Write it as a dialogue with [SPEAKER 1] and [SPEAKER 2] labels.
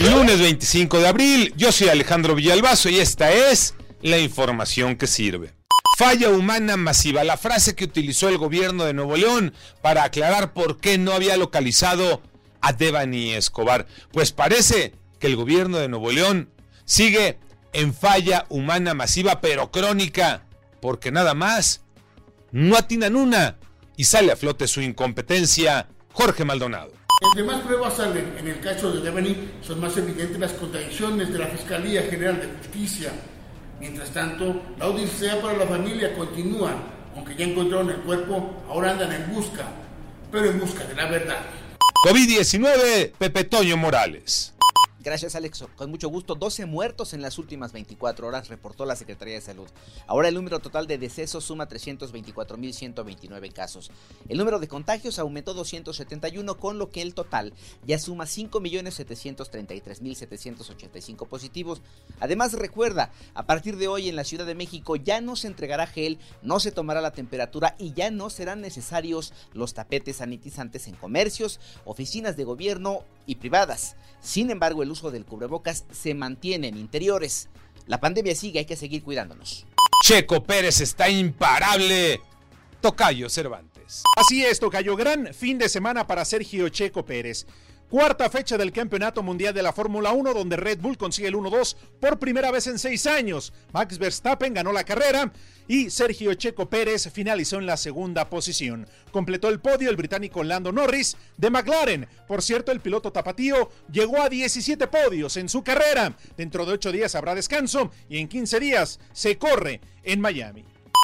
[SPEAKER 1] Lunes 25 de abril. Yo soy Alejandro Villalbazo y esta es la información que sirve. Falla humana masiva, la frase que utilizó el gobierno de Nuevo León para aclarar por qué no había localizado a Devani Escobar. Pues parece que el gobierno de Nuevo León sigue en falla humana masiva pero crónica, porque nada más no atinan una y sale a flote su incompetencia Jorge Maldonado.
[SPEAKER 2] Entre más pruebas salen en el caso de Devani, son más evidentes las contradicciones de la Fiscalía General de Justicia. Mientras tanto, la audiencia para la familia continúa, aunque ya encontraron el cuerpo, ahora andan en busca, pero en busca de la verdad.
[SPEAKER 1] COVID-19, Pepe Toño Morales.
[SPEAKER 3] Gracias, Alex. Con mucho gusto. 12 muertos en las últimas 24 horas, reportó la Secretaría de Salud. Ahora el número total de decesos suma 324.129 casos. El número de contagios aumentó 271, con lo que el total ya suma 5.733.785 positivos. Además, recuerda, a partir de hoy en la Ciudad de México ya no se entregará gel, no se tomará la temperatura y ya no serán necesarios los tapetes sanitizantes en comercios, oficinas de gobierno y privadas. Sin embargo, el uso del cubrebocas se mantiene en interiores. La pandemia sigue, hay que seguir cuidándonos.
[SPEAKER 1] Checo Pérez está imparable. Tocayo Cervantes.
[SPEAKER 4] Así es, Tocayo. Gran fin de semana para Sergio Checo Pérez. Cuarta fecha del Campeonato Mundial de la Fórmula 1, donde Red Bull consigue el 1-2 por primera vez en seis años. Max Verstappen ganó la carrera y Sergio Checo Pérez finalizó en la segunda posición. Completó el podio el británico Lando Norris de McLaren. Por cierto, el piloto tapatío llegó a 17 podios en su carrera. Dentro de 8 días habrá descanso y en 15 días se corre en Miami.